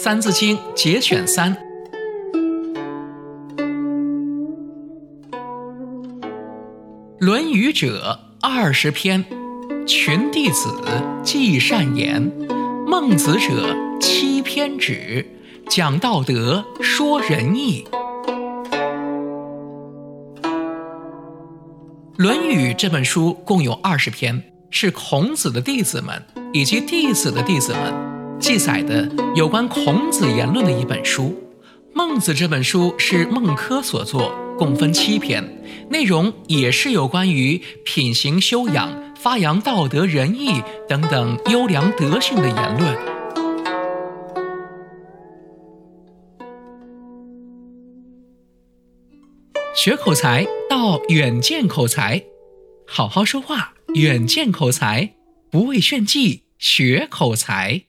三字经节选三，《论语》者二十篇，群弟子记善言；孟子者七篇止，讲道德，说仁义。《论语》这本书共有二十篇，是孔子的弟子们以及弟子的弟子们记载的有关孔子言论的一本书。孟子这本书是孟轲所作，共分七篇，内容也是有关于品行修养、发扬道德仁义等等优良德性的言论。学口才到远见口才，好好说话，远见口才，不畏炫技，学口才。